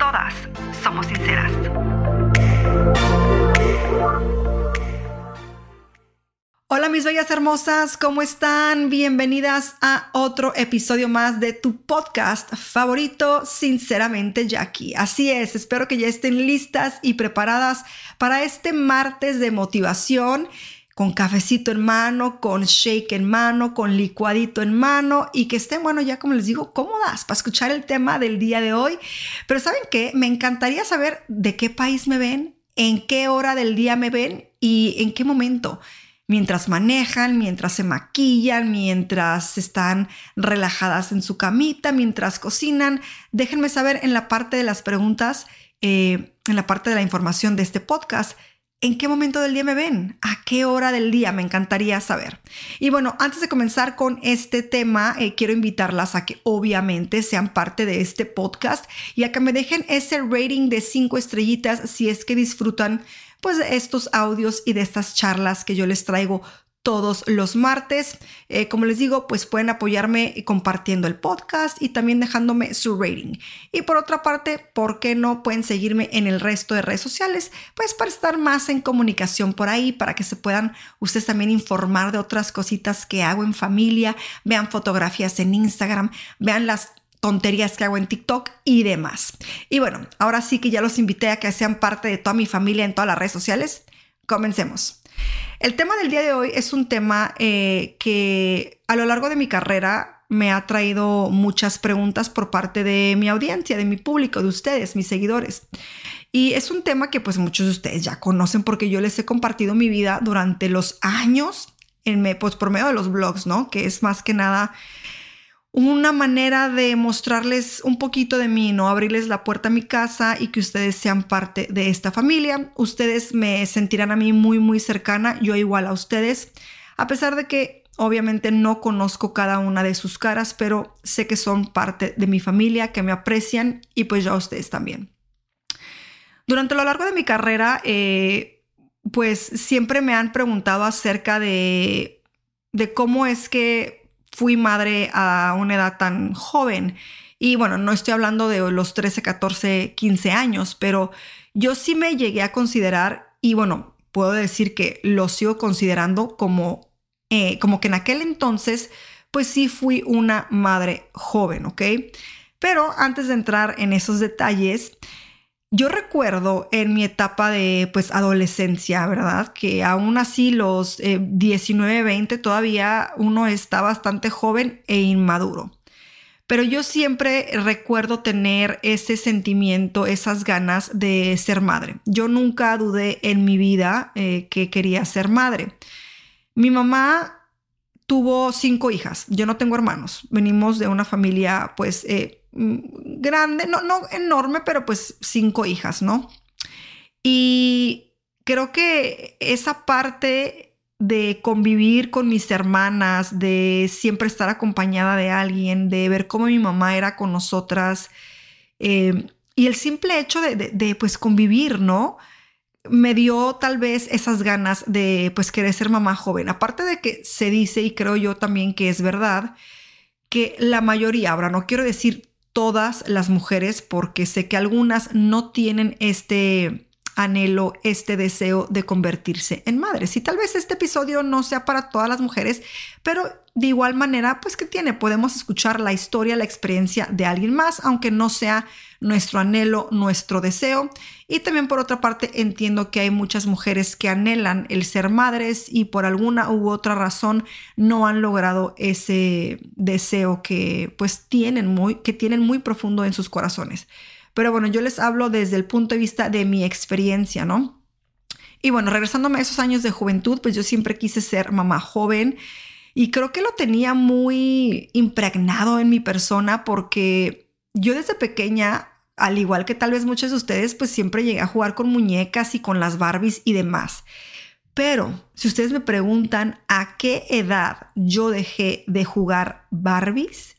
todas somos sinceras. Hola mis bellas hermosas, ¿cómo están? Bienvenidas a otro episodio más de tu podcast favorito, sinceramente Jackie. Así es, espero que ya estén listas y preparadas para este martes de motivación con cafecito en mano, con shake en mano, con licuadito en mano y que estén, bueno, ya como les digo, cómodas para escuchar el tema del día de hoy. Pero ¿saben qué? Me encantaría saber de qué país me ven, en qué hora del día me ven y en qué momento. Mientras manejan, mientras se maquillan, mientras están relajadas en su camita, mientras cocinan. Déjenme saber en la parte de las preguntas, eh, en la parte de la información de este podcast ¿En qué momento del día me ven? ¿A qué hora del día? Me encantaría saber. Y bueno, antes de comenzar con este tema, eh, quiero invitarlas a que obviamente sean parte de este podcast y a que me dejen ese rating de cinco estrellitas si es que disfrutan pues de estos audios y de estas charlas que yo les traigo todos los martes. Eh, como les digo, pues pueden apoyarme compartiendo el podcast y también dejándome su rating. Y por otra parte, ¿por qué no pueden seguirme en el resto de redes sociales? Pues para estar más en comunicación por ahí, para que se puedan ustedes también informar de otras cositas que hago en familia, vean fotografías en Instagram, vean las tonterías que hago en TikTok y demás. Y bueno, ahora sí que ya los invité a que sean parte de toda mi familia en todas las redes sociales. Comencemos. El tema del día de hoy es un tema eh, que a lo largo de mi carrera me ha traído muchas preguntas por parte de mi audiencia, de mi público, de ustedes, mis seguidores. Y es un tema que pues muchos de ustedes ya conocen porque yo les he compartido mi vida durante los años en, pues, por medio de los blogs, ¿no? Que es más que nada una manera de mostrarles un poquito de mí, no abrirles la puerta a mi casa y que ustedes sean parte de esta familia. Ustedes me sentirán a mí muy, muy cercana, yo igual a ustedes, a pesar de que obviamente no conozco cada una de sus caras, pero sé que son parte de mi familia, que me aprecian y pues yo a ustedes también. Durante lo largo de mi carrera, eh, pues siempre me han preguntado acerca de, de cómo es que fui madre a una edad tan joven. Y bueno, no estoy hablando de los 13, 14, 15 años, pero yo sí me llegué a considerar, y bueno, puedo decir que lo sigo considerando como, eh, como que en aquel entonces, pues sí fui una madre joven, ¿ok? Pero antes de entrar en esos detalles, yo recuerdo en mi etapa de pues adolescencia, ¿verdad? Que aún así los 19, eh, 20 todavía uno está bastante joven e inmaduro. Pero yo siempre recuerdo tener ese sentimiento, esas ganas de ser madre. Yo nunca dudé en mi vida eh, que quería ser madre. Mi mamá tuvo cinco hijas. Yo no tengo hermanos. Venimos de una familia pues eh, grande, no, no enorme, pero pues cinco hijas, ¿no? Y creo que esa parte de convivir con mis hermanas, de siempre estar acompañada de alguien, de ver cómo mi mamá era con nosotras, eh, y el simple hecho de, de, pues convivir, ¿no? Me dio tal vez esas ganas de pues querer ser mamá joven. Aparte de que se dice, y creo yo también que es verdad, que la mayoría, ahora no quiero decir todas las mujeres porque sé que algunas no tienen este anhelo, este deseo de convertirse en madres. Y tal vez este episodio no sea para todas las mujeres, pero de igual manera, pues que tiene, podemos escuchar la historia, la experiencia de alguien más, aunque no sea nuestro anhelo, nuestro deseo. Y también por otra parte, entiendo que hay muchas mujeres que anhelan el ser madres y por alguna u otra razón no han logrado ese deseo que pues tienen muy, que tienen muy profundo en sus corazones. Pero bueno, yo les hablo desde el punto de vista de mi experiencia, ¿no? Y bueno, regresándome a esos años de juventud, pues yo siempre quise ser mamá joven y creo que lo tenía muy impregnado en mi persona porque yo desde pequeña al igual que tal vez muchos de ustedes, pues siempre llegué a jugar con muñecas y con las Barbies y demás. Pero si ustedes me preguntan a qué edad yo dejé de jugar Barbies,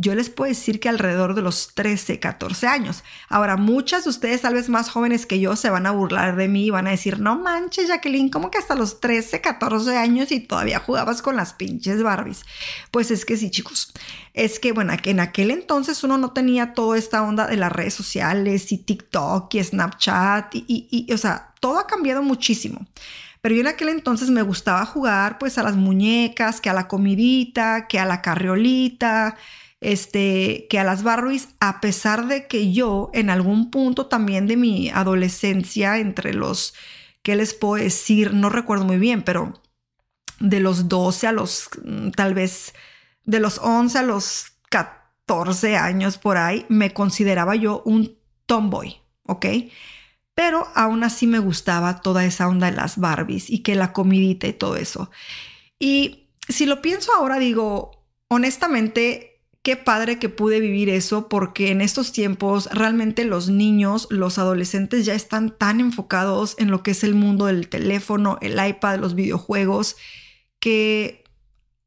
yo les puedo decir que alrededor de los 13, 14 años. Ahora, muchas de ustedes, tal vez más jóvenes que yo, se van a burlar de mí y van a decir, no manches, Jacqueline, ¿cómo que hasta los 13, 14 años y todavía jugabas con las pinches Barbies? Pues es que sí, chicos. Es que, bueno, en aquel entonces uno no tenía toda esta onda de las redes sociales y TikTok y Snapchat y, y o sea, todo ha cambiado muchísimo. Pero yo en aquel entonces me gustaba jugar pues a las muñecas, que a la comidita, que a la carriolita, este, que a las Barbies, a pesar de que yo en algún punto también de mi adolescencia, entre los, ¿qué les puedo decir? No recuerdo muy bien, pero de los 12 a los, mm, tal vez, de los 11 a los 14 años por ahí, me consideraba yo un tomboy, ¿ok? Pero aún así me gustaba toda esa onda de las Barbies y que la comidita y todo eso. Y si lo pienso ahora, digo, honestamente, qué padre que pude vivir eso porque en estos tiempos realmente los niños, los adolescentes ya están tan enfocados en lo que es el mundo del teléfono, el iPad, los videojuegos, que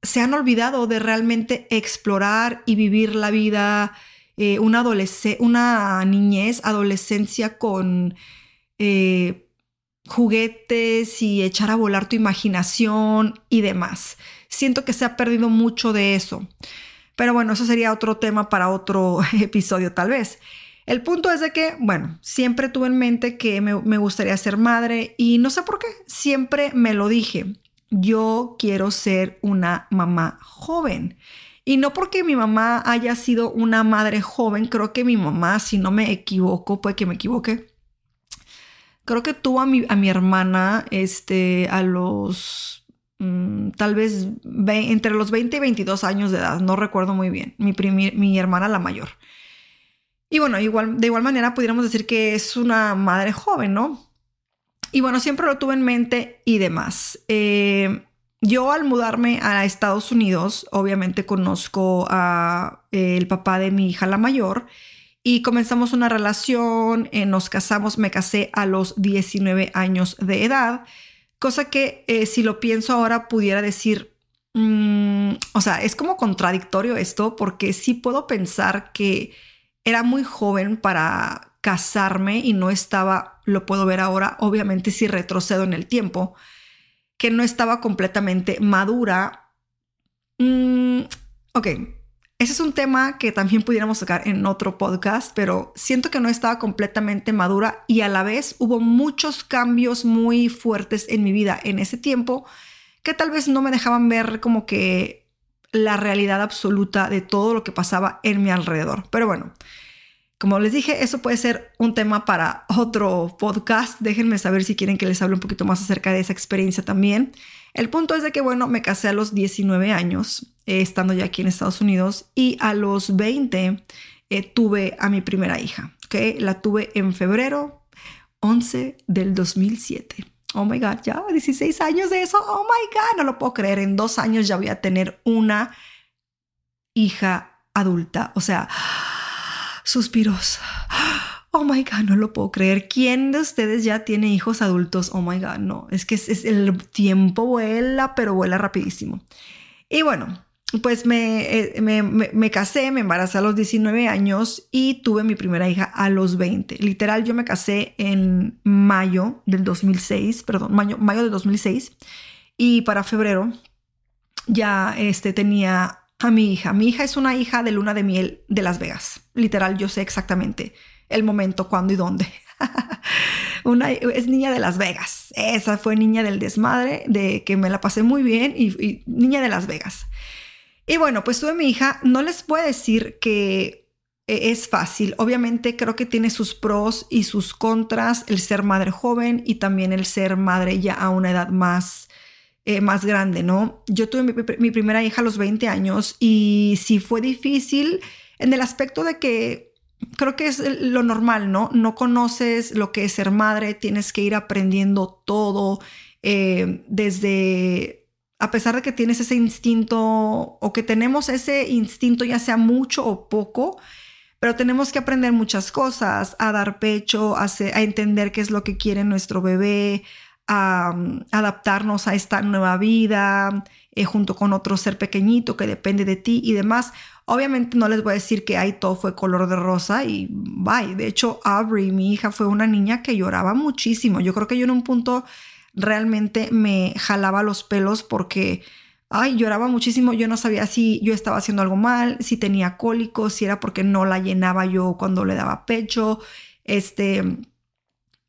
se han olvidado de realmente explorar y vivir la vida, eh, una, una niñez, adolescencia con eh, juguetes y echar a volar tu imaginación y demás. Siento que se ha perdido mucho de eso. Pero bueno, eso sería otro tema para otro episodio tal vez. El punto es de que, bueno, siempre tuve en mente que me, gustaría ser madre y no sé por qué, siempre me lo dije. Yo quiero ser una mamá joven. Y no porque mi mamá haya sido una madre joven, creo que mi mamá, si no me equivoco, puede que me equivoque, creo que tuvo a mi, a mi hermana este, a los Mm, tal vez entre los 20 y 22 años de edad, no recuerdo muy bien, mi, mi hermana la mayor. Y bueno, igual, de igual manera pudiéramos decir que es una madre joven, ¿no? Y bueno, siempre lo tuve en mente y demás. Eh, yo al mudarme a Estados Unidos, obviamente conozco a eh, el papá de mi hija la mayor y comenzamos una relación, eh, nos casamos, me casé a los 19 años de edad. Cosa que eh, si lo pienso ahora pudiera decir, mm, o sea, es como contradictorio esto porque sí puedo pensar que era muy joven para casarme y no estaba, lo puedo ver ahora, obviamente si retrocedo en el tiempo, que no estaba completamente madura. Mm, ok, ese es un tema que también pudiéramos tocar en otro podcast, pero siento que no estaba completamente madura y a la vez hubo muchos cambios muy fuertes en mi vida en ese tiempo que tal vez no me dejaban ver como que la realidad absoluta de todo lo que pasaba en mi alrededor. Pero bueno, como les dije, eso puede ser un tema para otro podcast. Déjenme saber si quieren que les hable un poquito más acerca de esa experiencia también. El punto es de que, bueno, me casé a los 19 años, eh, estando ya aquí en Estados Unidos, y a los 20 eh, tuve a mi primera hija, ¿ok? La tuve en febrero 11 del 2007. Oh my God, ya 16 años de eso. Oh my God, no lo puedo creer. En dos años ya voy a tener una hija adulta. O sea, suspiros oh my God, no lo puedo creer. ¿Quién de ustedes ya tiene hijos adultos? Oh my God, no. Es que es, el tiempo vuela, pero vuela rapidísimo. Y bueno, pues eh, me, me, casé, me embaracé a los 19 años y tuve mi primera hija a los 20. Literal, yo me casé en mayo del 2006, perdón, mayo, mayo del 2006. Y para febrero ya este, tenía a mi hija. Mi hija es una hija de luna de miel de Las Vegas. Literal, yo sé exactamente el momento, cuándo y dónde. Una, es niña de Las Vegas. Esa fue niña del desmadre, de que me la pasé muy bien y, niña de Las Vegas. Y bueno, pues tuve mi hija. No les puedo decir que e, es fácil. Obviamente creo que tiene sus pros y sus contras el ser madre joven y también el ser madre ya a una edad más, eh, más grande, ¿no? Yo tuve mi, mi, primera hija a los 20 años y sí fue difícil en el aspecto de que creo que es lo normal, ¿no? No conoces lo que es ser madre, tienes que ir aprendiendo todo eh, desde, a pesar de que tienes ese instinto o que tenemos ese instinto, ya sea mucho o poco, pero tenemos que aprender muchas cosas, a dar pecho, a, entender qué es lo que quiere nuestro bebé, a, mm, adaptarnos a esta nueva vida, eh, junto con otro ser pequeñito que depende de ti y demás. Obviamente no les voy a decir que ahí todo fue color de rosa y bye. De hecho, Aubrey, mi hija, fue una niña que lloraba muchísimo. Yo creo que yo en un punto realmente me jalaba los pelos porque, ay, lloraba muchísimo. Yo no sabía si yo estaba haciendo algo mal, si tenía cólicos, si era porque no la llenaba yo cuando le daba pecho. Este,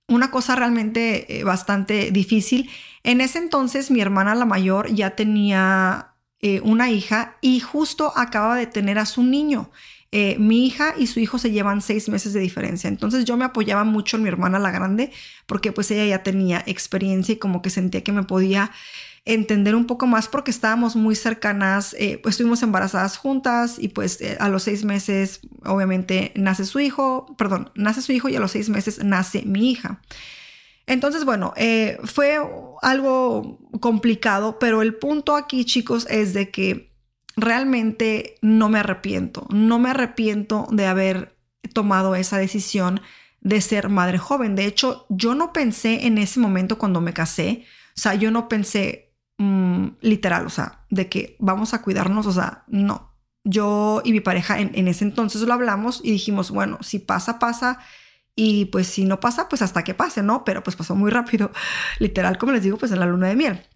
una cosa realmente eh, bastante difícil. En ese entonces mi hermana la mayor ya tenía eh, una hija y justo acaba de tener a su niño. Eh, mi hija y su hijo se llevan seis meses de diferencia. Entonces yo me apoyaba mucho en mi hermana la grande porque pues ella ya tenía experiencia y como que sentía que me podía entender un poco más porque estábamos muy cercanas, eh, pues estuvimos embarazadas juntas y pues a los seis meses obviamente nace su hijo, perdón, nace su hijo y a los seis meses nace mi hija. Entonces, bueno, eh, fue algo complicado, pero el punto aquí, chicos, es de que realmente no me arrepiento. No me arrepiento de haber tomado esa decisión de ser madre joven. De hecho, yo no pensé en ese momento cuando me casé, o sea, yo no pensé mm, literal, o sea, de que vamos a cuidarnos, o sea, no. Yo y mi pareja en, en ese entonces lo hablamos y dijimos, bueno, si pasa, pasa y pues si no pasa, pues hasta que pase, ¿no? Pero pues pasó muy rápido, literal, como les digo, pues en la luna de miel.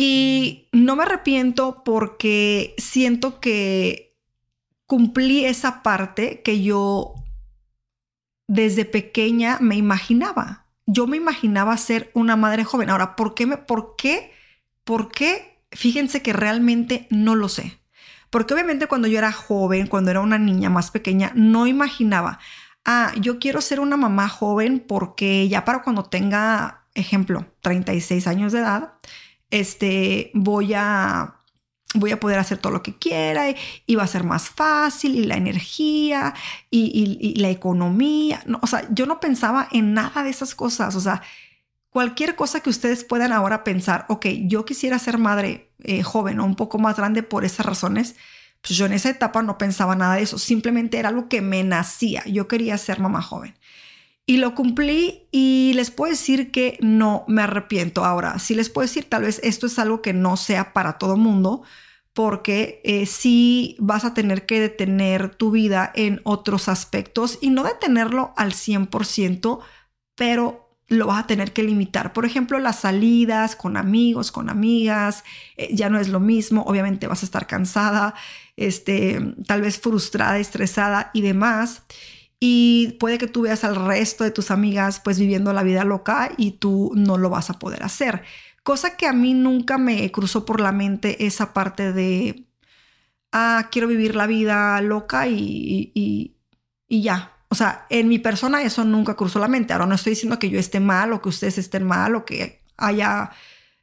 Y no me arrepiento porque siento que cumplí esa parte que yo desde pequeña me imaginaba. Yo me imaginaba ser una madre joven. Ahora, ¿por qué? Me, ¿Por qué? ¿Por qué? Fíjense que realmente no lo sé. Porque obviamente cuando yo era joven, cuando era una niña más pequeña, no imaginaba ah, yo quiero ser una mamá joven porque ya para cuando tenga, ejemplo, 36 años de edad, este, voy a, voy a poder hacer todo lo que quiera y, va a ser más fácil y la energía y, la economía. o sea, yo no pensaba en nada de esas cosas. O sea, cualquier cosa que ustedes puedan ahora pensar, ok, yo quisiera ser madre eh, joven o un poco más grande por esas razones pues yo en esa etapa no pensaba nada de eso, simplemente era algo que me nacía, yo quería ser mamá joven. Y lo cumplí y les puedo decir que no me arrepiento. Ahora, sí les puedo decir, tal vez esto es algo que no sea para todo mundo, porque eh, sí vas a tener que detener tu vida en otros aspectos y no detenerlo al 100%, pero lo vas a tener que limitar. Por ejemplo, las salidas con amigos, con amigas, eh, ya no es lo mismo. Obviamente vas a estar cansada, este, tal vez frustrada, estresada y demás. Y puede que tú veas al resto de tus amigas pues viviendo la vida loca y tú no lo vas a poder hacer. Cosa que a mí nunca me cruzó por la mente esa parte de, ah, quiero vivir la vida loca y, y, y ya, o sea, en mi persona eso nunca cruzó la mente. Ahora no estoy diciendo que yo esté mal o que ustedes estén mal o que haya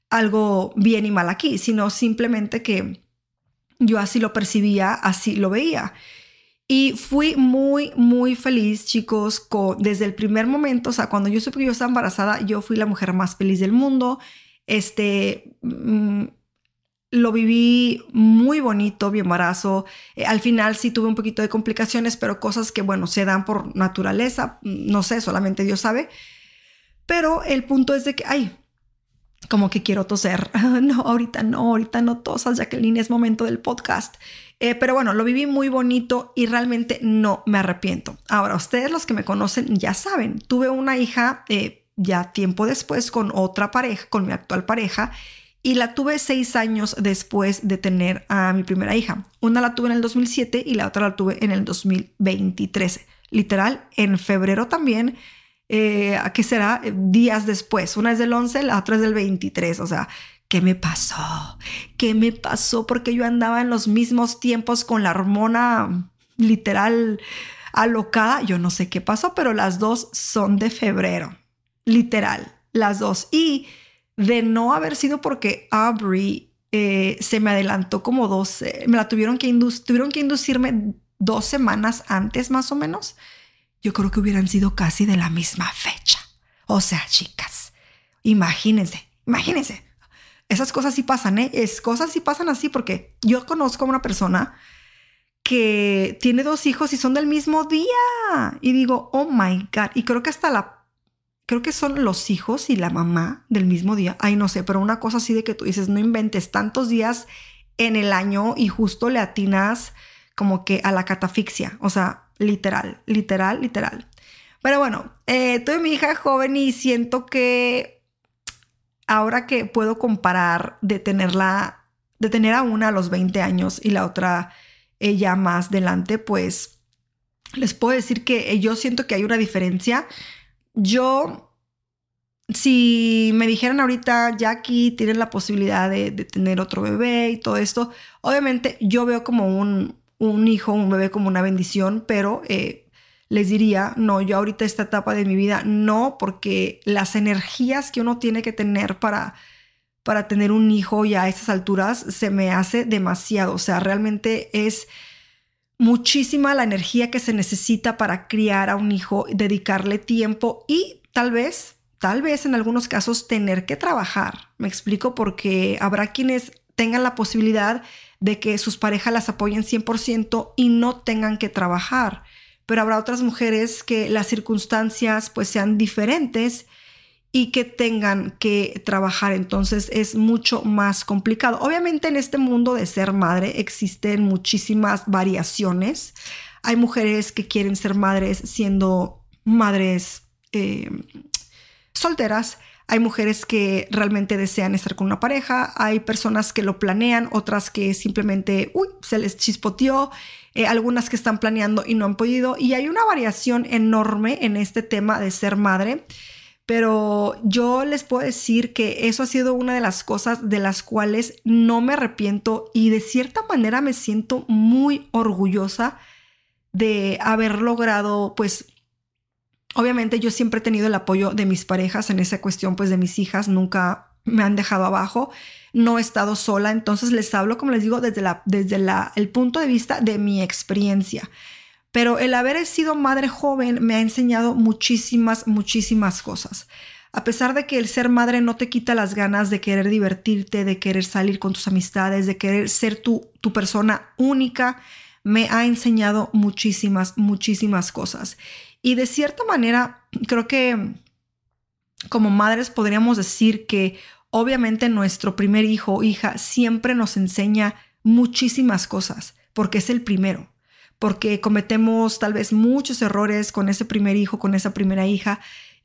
algo bien y mal aquí, sino simplemente que yo así lo percibía, así lo veía. Y fui muy, muy feliz, chicos, con, desde el primer momento, o sea, cuando yo supe que yo estaba embarazada, yo fui la mujer más feliz del mundo. Este, mm, lo viví muy bonito, mi embarazo. Eh, al final sí tuve un poquito de complicaciones, pero cosas que, bueno, se dan por naturaleza. No sé, solamente Dios sabe. Pero el punto es de que, ay, como que quiero toser. no, ahorita no, ahorita no tosas, Jacqueline, es momento del podcast. Eh, pero bueno, lo viví muy bonito y realmente no me arrepiento. Ahora, ustedes los que me conocen ya saben, tuve una hija eh, ya tiempo después con otra pareja, con mi actual pareja, y la tuve seis años después de tener a mi primera hija. Una la tuve en el 2007 y la otra la tuve en el 2023. Literal, en febrero también, eh, ¿qué será? Días después. Una es del 11, la otra es del 23. O sea, ¿qué me pasó? ¿Qué me pasó? Porque yo andaba en los mismos tiempos con la hormona literal alocada. Yo no sé qué pasó, pero las dos son de febrero. Literal, las dos. Y de no haber sido porque Aubrey eh, se me adelantó como dos, me la tuvieron que, tuvieron que inducirme dos semanas antes más o menos, yo creo que hubieran sido casi de la misma fecha. O sea, chicas, imagínense, imagínense. Esas cosas sí pasan, ¿eh? Es, cosas sí pasan así porque yo conozco a una persona que tiene dos hijos y son del mismo día. Y digo, oh my God. Y creo que hasta la, creo que son los hijos y la mamá del mismo día. Ay, no sé, pero una cosa así de que tú dices, no inventes tantos días en el año y justo le atinas como que a la catafixia. O sea, literal, literal, literal. Pero bueno, eh, tuve mi hija joven y siento que ahora que puedo comparar de tenerla, de tener a una a los 20 años y la otra ella más adelante, pues les puedo decir que yo siento que hay una diferencia. Yo, si me dijeran ahorita, Jackie, tienes la posibilidad de, tener otro bebé y todo esto, obviamente yo veo como un, un hijo, un bebé como una bendición, pero eh, les diría, no, yo ahorita esta etapa de mi vida, no, porque las energías que uno tiene que tener para para tener un hijo ya a estas alturas se me hace demasiado. O sea, realmente es muchísima la energía que se necesita para criar a un hijo, dedicarle tiempo y tal vez, tal vez en algunos casos tener que trabajar. Me explico porque habrá quienes tengan la posibilidad de que sus parejas las apoyen 100% y no tengan que trabajar. Pero habrá otras mujeres que las circunstancias pues sean diferentes y que tengan que trabajar. Entonces es mucho más complicado. Obviamente en este mundo de ser madre existen muchísimas variaciones. Hay mujeres que quieren ser madres siendo madres eh, solteras. Hay mujeres que realmente desean estar con una pareja, hay personas que lo planean, otras que simplemente, uy, se les chispoteó, eh, algunas que están planeando y no han podido. Y hay una variación enorme en este tema de ser madre pero yo les puedo decir que eso ha sido una de las cosas de las cuales no me arrepiento y de cierta manera me siento muy orgullosa de haber logrado, pues, obviamente yo siempre he tenido el apoyo de mis parejas en esa cuestión, pues, de mis hijas, nunca me han dejado abajo, no he estado sola, entonces les hablo, como les digo, desde, la, desde la, el punto de vista de mi experiencia. Pero el haber sido madre joven me ha enseñado muchísimas, muchísimas cosas. A pesar de que el ser madre no te quita las ganas de querer divertirte, de querer salir con tus amistades, de querer ser tu, tu persona única, me ha enseñado muchísimas, muchísimas cosas. Y de cierta manera, creo que como madres podríamos decir que obviamente nuestro primer hijo o hija siempre nos enseña muchísimas cosas, porque es el primero porque cometemos tal vez muchos errores con ese primer hijo, con esa primera hija.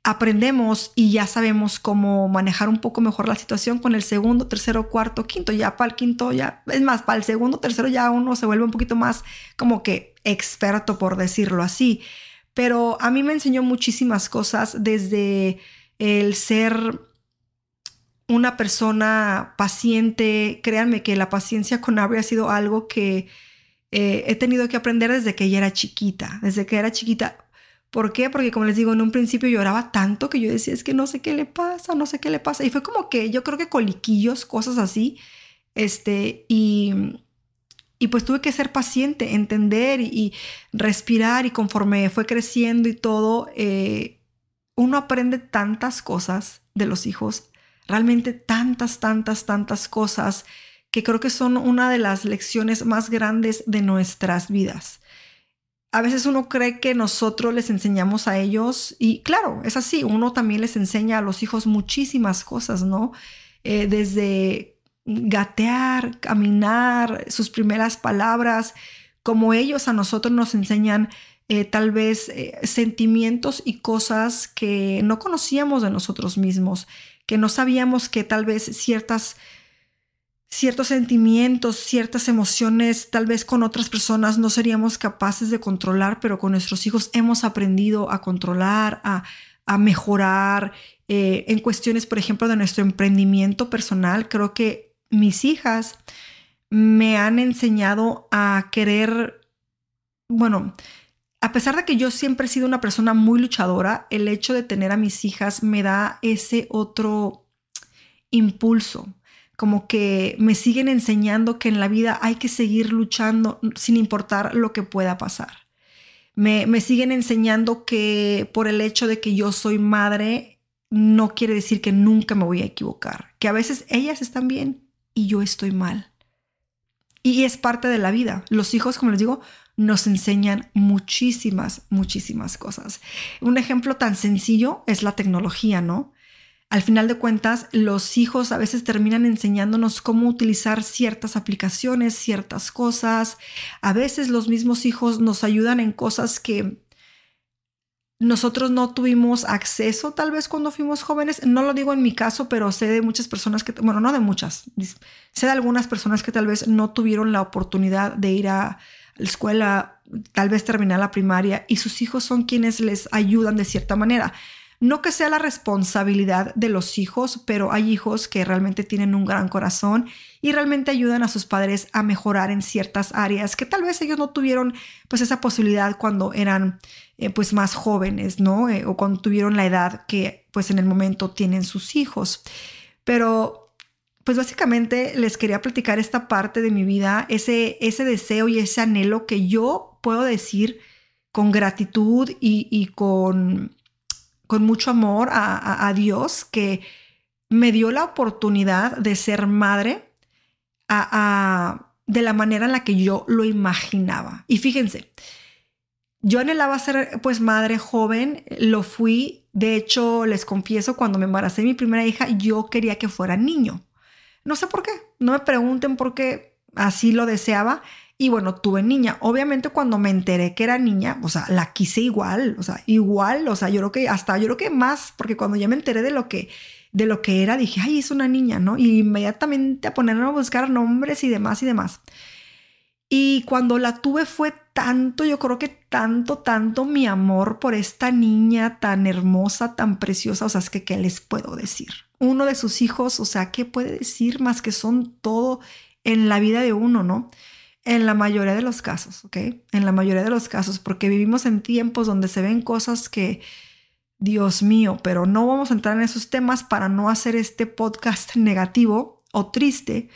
Aprendemos y ya sabemos cómo manejar un poco mejor la situación con el segundo, tercero, cuarto, quinto. Ya para el quinto, ya es más, para el segundo, tercero ya uno se vuelve un poquito más como que experto, por decirlo así. Pero a mí me enseñó muchísimas cosas desde el ser una persona paciente. Créanme que la paciencia con Abby ha sido algo que eh, he tenido que aprender desde que ella era chiquita, desde que era chiquita. ¿Por qué? Porque como les digo, en un principio lloraba tanto que yo decía, es que no sé qué le pasa, no sé qué le pasa. Y fue como que yo creo que coliquillos, cosas así. Este, y, y pues tuve que ser paciente, entender y, respirar y conforme fue creciendo y todo, eh, uno aprende tantas cosas de los hijos, realmente tantas, tantas, tantas cosas que creo que son una de las lecciones más grandes de nuestras vidas. A veces uno cree que nosotros les enseñamos a ellos y claro, es así, uno también les enseña a los hijos muchísimas cosas, ¿no? Eh, desde gatear, caminar, sus primeras palabras, como ellos a nosotros nos enseñan eh, tal vez eh, sentimientos y cosas que no conocíamos de nosotros mismos, que no sabíamos que tal vez ciertas ciertos sentimientos, ciertas emociones, tal vez con otras personas no seríamos capaces de controlar, pero con nuestros hijos hemos aprendido a controlar, a, mejorar. Eh, en cuestiones, por ejemplo, de nuestro emprendimiento personal, creo que mis hijas me han enseñado a querer, bueno, a pesar de que yo siempre he sido una persona muy luchadora, el hecho de tener a mis hijas me da ese otro impulso como que me siguen enseñando que en la vida hay que seguir luchando sin importar lo que pueda pasar. Me, siguen enseñando que por el hecho de que yo soy madre, no quiere decir que nunca me voy a equivocar, que a veces ellas están bien y yo estoy mal. Y es parte de la vida. Los hijos, como les digo, nos enseñan muchísimas, muchísimas cosas. Un ejemplo tan sencillo es la tecnología, ¿no? Al final de cuentas, los hijos a veces terminan enseñándonos cómo utilizar ciertas aplicaciones, ciertas cosas. A veces los mismos hijos nos ayudan en cosas que nosotros no tuvimos acceso tal vez cuando fuimos jóvenes. No lo digo en mi caso, pero sé de muchas personas que, bueno, no de muchas, sé de algunas personas que tal vez no tuvieron la oportunidad de ir a la escuela, tal vez terminar la primaria y sus hijos son quienes les ayudan de cierta manera. No que sea la responsabilidad de los hijos, pero hay hijos que realmente tienen un gran corazón y realmente ayudan a sus padres a mejorar en ciertas áreas que tal vez ellos no tuvieron pues esa posibilidad cuando eran eh, pues más jóvenes, ¿no? Eh, o cuando tuvieron la edad que pues en el momento tienen sus hijos. Pero pues básicamente les quería platicar esta parte de mi vida, ese, ese deseo y ese anhelo que yo puedo decir con gratitud y con con mucho amor a, Dios que me dio la oportunidad de ser madre de la manera en la que yo lo imaginaba. Y fíjense, yo anhelaba ser pues madre joven, lo fui, de hecho les confieso, cuando me embaracé mi primera hija, yo quería que fuera niño. No sé por qué, no me pregunten por qué así lo deseaba, y bueno, tuve niña. Obviamente cuando me enteré que era niña, o sea, la quise igual, o sea, igual, o sea, yo creo que hasta, yo creo que más, porque cuando ya me enteré de lo que, de lo que era, dije, ay, es una niña, ¿no? Y inmediatamente a ponerme a buscar nombres y demás y demás. Y cuando la tuve fue tanto, yo creo que tanto, tanto mi amor por esta niña tan hermosa, tan preciosa, o sea, es que, ¿qué les puedo decir? Uno de sus hijos, o sea, ¿qué puede decir más que son todo en la vida de uno, ¿no? En la mayoría de los casos, ¿ok? En la mayoría de los casos, porque vivimos en tiempos donde se ven cosas que, Dios mío, pero no vamos a entrar en esos temas para no hacer este podcast negativo o triste.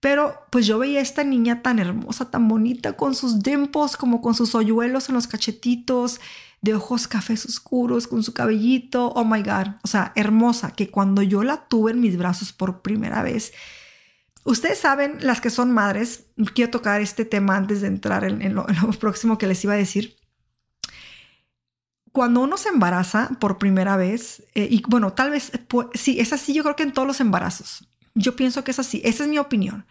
Pero pues yo veía a esta niña tan hermosa, tan bonita, con sus dimples, como con sus hoyuelos en los cachetitos, de ojos cafés oscuros, con su cabellito, oh my God, o sea, hermosa, que cuando yo la tuve en mis brazos por primera vez, Ustedes saben, las que son madres, quiero tocar este tema antes de entrar en, lo, próximo que les iba a decir. Cuando uno se embaraza por primera vez, eh, y bueno, tal vez, sí, es así, yo creo que en todos los embarazos. Yo pienso que es así, esa es mi opinión.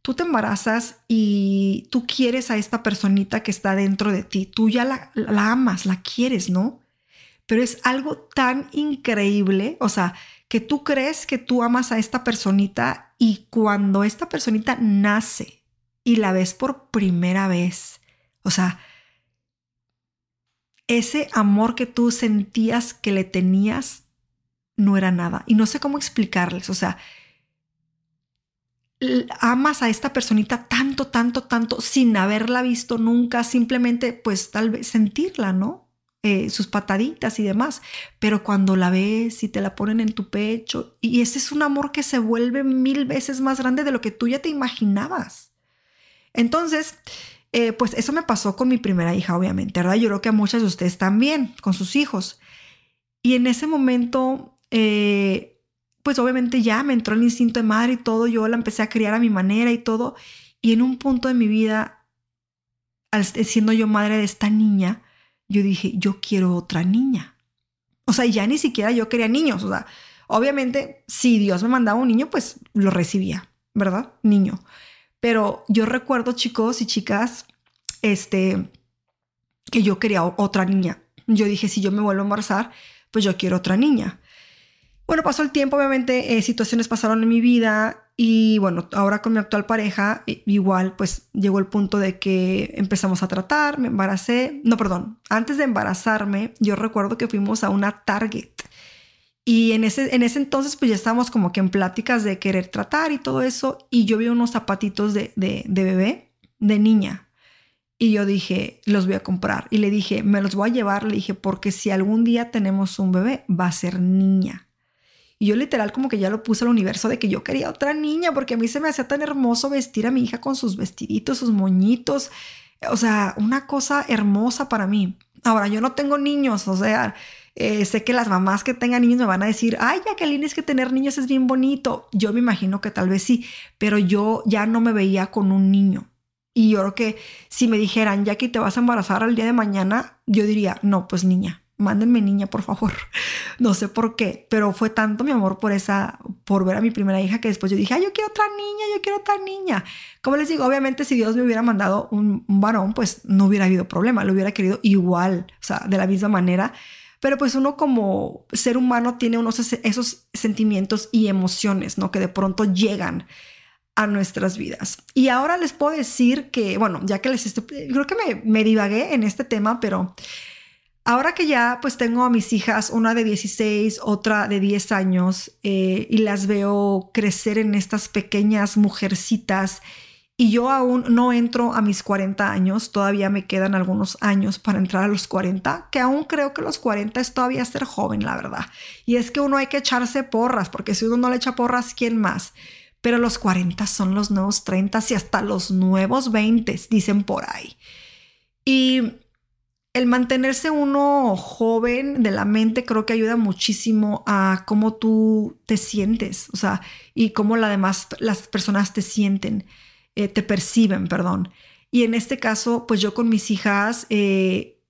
Tú te embarazas y tú quieres a esta personita que está dentro de ti, tú ya la, la amas, la quieres, ¿no? Pero es algo tan increíble, o sea, que tú crees que tú amas a esta personita y cuando esta personita nace y la ves por primera vez, o sea, ese amor que tú sentías que le tenías no era nada. Y no sé cómo explicarles, o sea, amas a esta personita tanto, tanto, tanto, sin haberla visto nunca, simplemente pues tal vez sentirla, ¿no? Eh, sus pataditas y demás, pero cuando la ves y te la ponen en tu pecho, y ese es un amor que se vuelve mil veces más grande de lo que tú ya te imaginabas. Entonces, eh, pues eso me pasó con mi primera hija, obviamente, ¿verdad? Yo creo que a muchas de ustedes también, con sus hijos. Y en ese momento, eh, pues obviamente ya me entró el instinto de madre y todo, yo la empecé a criar a mi manera y todo, y en un punto de mi vida, siendo yo madre de esta niña, yo dije, yo quiero otra niña. O sea, ya ni siquiera yo quería niños. O sea, obviamente, si Dios me mandaba un niño, pues lo recibía, ¿verdad? Niño. Pero yo recuerdo, chicos y chicas, este, que yo quería otra niña. Yo dije, si yo me vuelvo a embarazar, pues yo quiero otra niña. Bueno, pasó el tiempo, obviamente, eh, situaciones pasaron en mi vida y bueno, ahora con mi actual pareja, igual pues llegó el punto de que empezamos a tratar, me embaracé, no, perdón, antes de embarazarme, yo recuerdo que fuimos a una Target. Y en ese, en ese entonces pues ya estábamos como que en pláticas de querer tratar y todo eso. Y yo vi unos zapatitos de, de, de bebé, de niña. Y yo dije, los voy a comprar. Y le dije, me los voy a llevar. Le dije, porque si algún día tenemos un bebé, va a ser niña. Y yo literal como que ya lo puse al universo de que yo quería otra niña porque a mí se me hacía tan hermoso vestir a mi hija con sus vestiditos, sus moñitos. O sea, una cosa hermosa para mí. Ahora, yo no tengo niños, o sea, Eh, sé que las mamás que tengan niños me van a decir, ay, Jacqueline, es que tener niños es bien bonito. Yo me imagino que tal vez sí, pero yo ya no me veía con un niño. Y yo creo que si me dijeran, Jackie, te vas a embarazar al día de mañana, yo diría, no, pues niña, mándenme niña, por favor. No sé por qué, pero fue tanto mi amor por esa, por ver a mi primera hija que después yo dije, ay, yo quiero otra niña, yo quiero otra niña. Como les digo, obviamente si Dios me hubiera mandado un, varón, pues no hubiera habido problema, lo hubiera querido igual, o sea, de la misma manera pero pues uno como ser humano tiene unos esos sentimientos y emociones, ¿no? Que de pronto llegan a nuestras vidas. Y ahora les puedo decir que, bueno, ya que les estoy, creo que me, me divagué en este tema, pero ahora que ya pues tengo a mis hijas, una de 16, otra de 10 años, eh, y las veo crecer en estas pequeñas mujercitas y yo aún no entro a mis 40 años, todavía me quedan algunos años para entrar a los 40, que aún creo que los 40 es todavía ser joven, la verdad. Y es que uno hay que echarse porras, porque si uno no le echa porras, ¿quién más? Pero los 40 son los nuevos 30 y hasta los nuevos 20, dicen por ahí. Y el mantenerse uno joven de la mente creo que ayuda muchísimo a cómo tú te sientes, o sea, y cómo la demás, las personas te sienten. Eh, te perciben, perdón. Y en este caso, pues yo con mis hijas eh,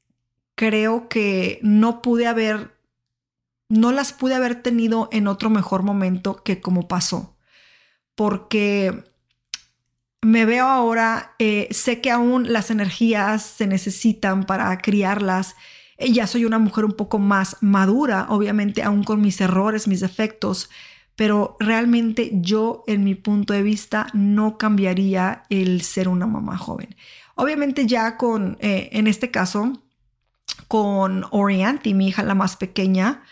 creo que no pude haber, no las pude haber tenido en otro mejor momento que como pasó. Porque me veo ahora, eh, sé que aún las energías se necesitan para criarlas. Ya soy una mujer un poco más madura, obviamente, aún con mis errores, mis defectos pero realmente yo en mi punto de vista no cambiaría el ser una mamá joven. Obviamente ya con, eh, en este caso, con Orianti, mi hija la más pequeña,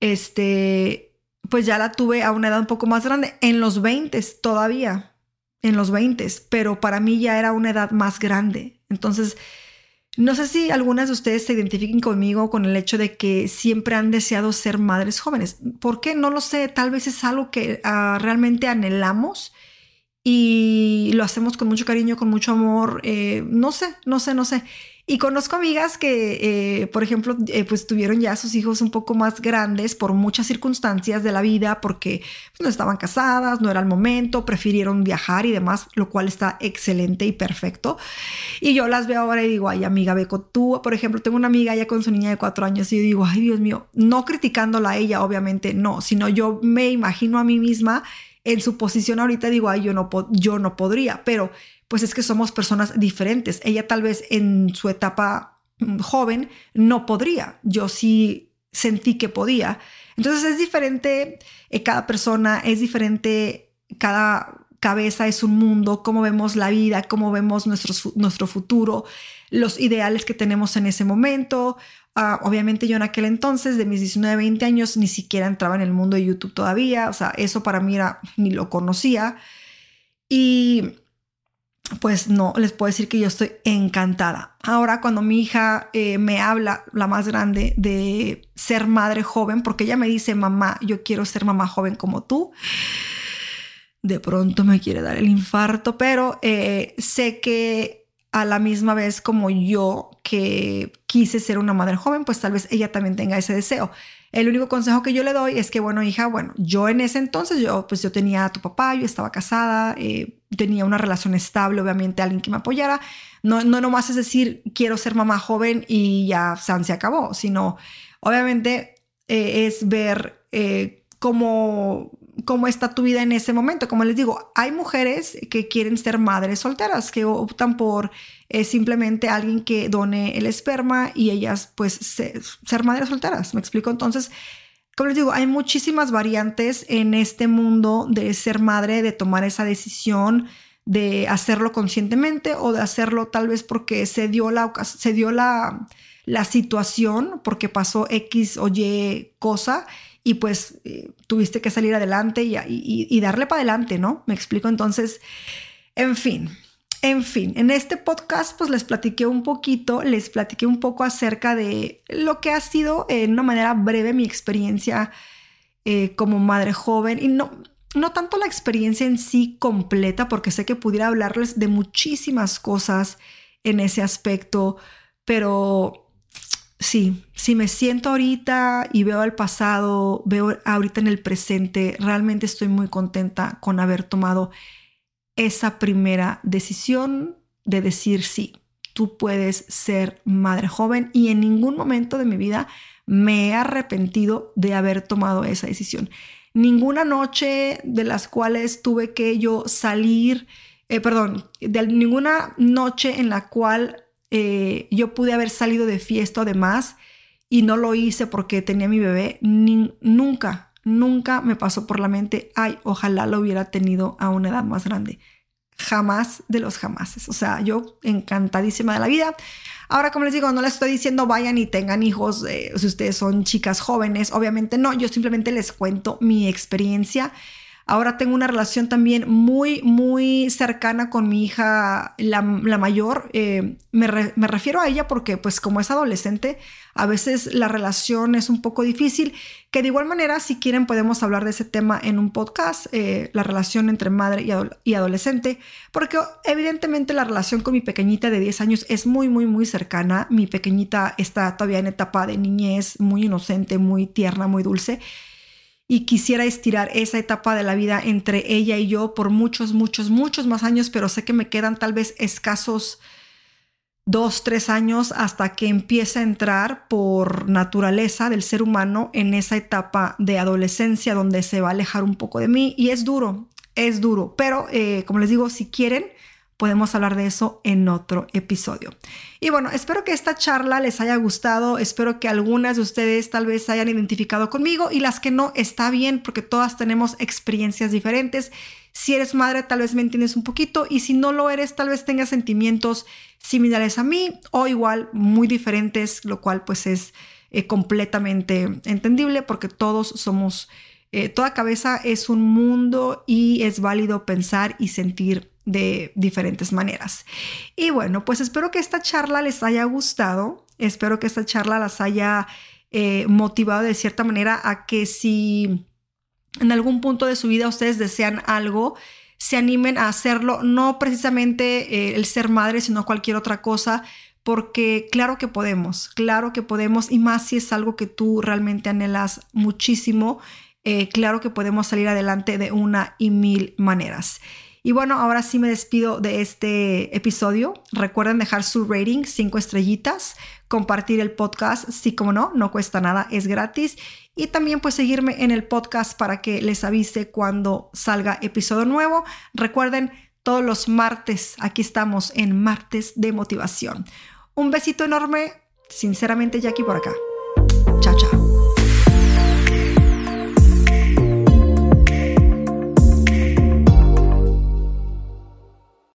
este, pues ya la tuve a una edad un poco más grande, en los 20 todavía, en los 20, pero para mí ya era una edad más grande. Entonces, no sé si algunas de ustedes se identifiquen conmigo con el hecho de que siempre han deseado ser madres jóvenes. ¿Por qué? No lo sé. Tal vez es algo que ah, realmente anhelamos y lo hacemos con mucho cariño, con mucho amor. Eh, no sé, no sé, no sé. Y conozco amigas que, eh, por ejemplo, eh, pues tuvieron ya sus hijos un poco más grandes por muchas circunstancias de la vida, porque pues, no estaban casadas, no era el momento, prefirieron viajar y demás, lo cual está excelente y perfecto. Y yo las veo ahora y digo, ay amiga, Beco, tú, por ejemplo, tengo una amiga ya con su niña de cuatro años y yo digo, ay Dios mío, no criticándola a ella, obviamente no, sino yo me imagino a mí misma en su posición ahorita, digo, ay, yo no, yo no podría, pero pues es que somos personas diferentes. Ella tal vez en su etapa mm, joven no podría, yo sí sentí que podía. Entonces es diferente, eh, cada persona es diferente, cada cabeza es un mundo, cómo vemos la vida, cómo vemos nuestro, nuestro futuro, los ideales que tenemos en ese momento. Ah, obviamente yo en aquel entonces, de mis 19, 20 años, ni siquiera entraba en el mundo de YouTube todavía, o sea, eso para mí era, ni lo conocía. Y pues no, les puedo decir que yo estoy encantada. Ahora cuando mi hija eh, me habla, la más grande, de ser madre joven, porque ella me dice, mamá, yo quiero ser mamá joven como tú, de pronto me quiere dar el infarto, pero eh, sé que a la misma vez como yo que quise ser una madre joven, pues tal vez ella también tenga ese deseo. El único consejo que yo le doy es que, bueno, hija, bueno, yo en ese entonces, yo pues yo tenía a tu papá, yo estaba casada, eh, tenía una relación estable, obviamente alguien que me apoyara. No, no nomás es decir, quiero ser mamá joven y ya San se acabó, sino obviamente eh, es ver eh, cómo cómo está tu vida en ese momento. Como les digo, hay mujeres que quieren ser madres solteras, que optan por eh, simplemente alguien que done el esperma y ellas pues ser madres solteras. ¿Me explico? Entonces, como les digo, hay muchísimas variantes en este mundo de ser madre, de tomar esa decisión, de hacerlo conscientemente o de hacerlo tal vez porque se dio la, se dio la, la situación, porque pasó X o Y cosa y pues eh, tuviste que salir adelante y, darle para adelante, ¿no? Me explico entonces, en fin. En fin, en este podcast pues les platiqué un poquito, les platiqué un poco acerca de lo que ha sido en una manera breve mi experiencia eh, como madre joven y no, no tanto la experiencia en sí completa, porque sé que pudiera hablarles de muchísimas cosas en ese aspecto, pero sí, si me siento ahorita y veo el pasado, veo ahorita en el presente, realmente estoy muy contenta con haber tomado esa primera decisión de decir sí, tú puedes ser madre joven y en ningún momento de mi vida me he arrepentido de haber tomado esa decisión. Ninguna noche de las cuales tuve que yo salir, eh, perdón, de ninguna noche en la cual eh, yo pude haber salido de fiesta o demás y no lo hice porque tenía mi bebé, nunca, nunca me pasó por la mente, ay, ojalá lo hubiera tenido a una edad más grande. Jamás de los jamases. O sea, yo encantadísima de la vida. Ahora, como les digo, no les estoy diciendo vayan y tengan hijos eh, si ustedes son chicas jóvenes. Obviamente no, yo simplemente les cuento mi experiencia Ahora tengo una relación también muy, muy cercana con mi hija, la, mayor. Eh, me, refiero a ella porque, pues, como es adolescente, a veces la relación es un poco difícil. Que de igual manera, si quieren, podemos hablar de ese tema en un podcast, eh, la relación entre madre y, y, adolescente, porque evidentemente la relación con mi pequeñita de 10 años es muy, muy, muy cercana. Mi pequeñita está todavía en etapa de niñez, muy inocente, muy tierna, muy dulce y quisiera estirar esa etapa de la vida entre ella y yo por muchos, muchos, muchos más años, pero sé que me quedan tal vez escasos dos, tres años hasta que empiece a entrar por naturaleza del ser humano en esa etapa de adolescencia donde se va a alejar un poco de mí. Y es duro, es duro, pero eh, como les digo, si quieren, podemos hablar de eso en otro episodio. Y bueno, espero que esta charla les haya gustado, espero que algunas de ustedes tal vez hayan identificado conmigo y las que no, está bien porque todas tenemos experiencias diferentes. Si eres madre, tal vez me entiendes un poquito y si no lo eres, tal vez tengas sentimientos similares a mí o igual muy diferentes, lo cual pues es eh, completamente entendible porque todos somos, eh, toda cabeza es un mundo y es válido pensar y sentir de diferentes maneras. Y bueno, pues espero que esta charla les haya gustado, espero que esta charla las haya eh, motivado de cierta manera a que si en algún punto de su vida ustedes desean algo, se animen a hacerlo, no precisamente eh, el ser madre, sino cualquier otra cosa, porque claro que podemos, claro que podemos, y más si es algo que tú realmente anhelas muchísimo, eh, claro que podemos salir adelante de una y mil maneras. Y bueno, ahora sí me despido de este episodio. Recuerden dejar su rating, cinco estrellitas, compartir el podcast, sí como no, no cuesta nada, es gratis. Y también pues seguirme en el podcast para que les avise cuando salga episodio nuevo. Recuerden, todos los martes, aquí estamos en martes de motivación. Un besito enorme, sinceramente Jackie por acá. Chao, chao.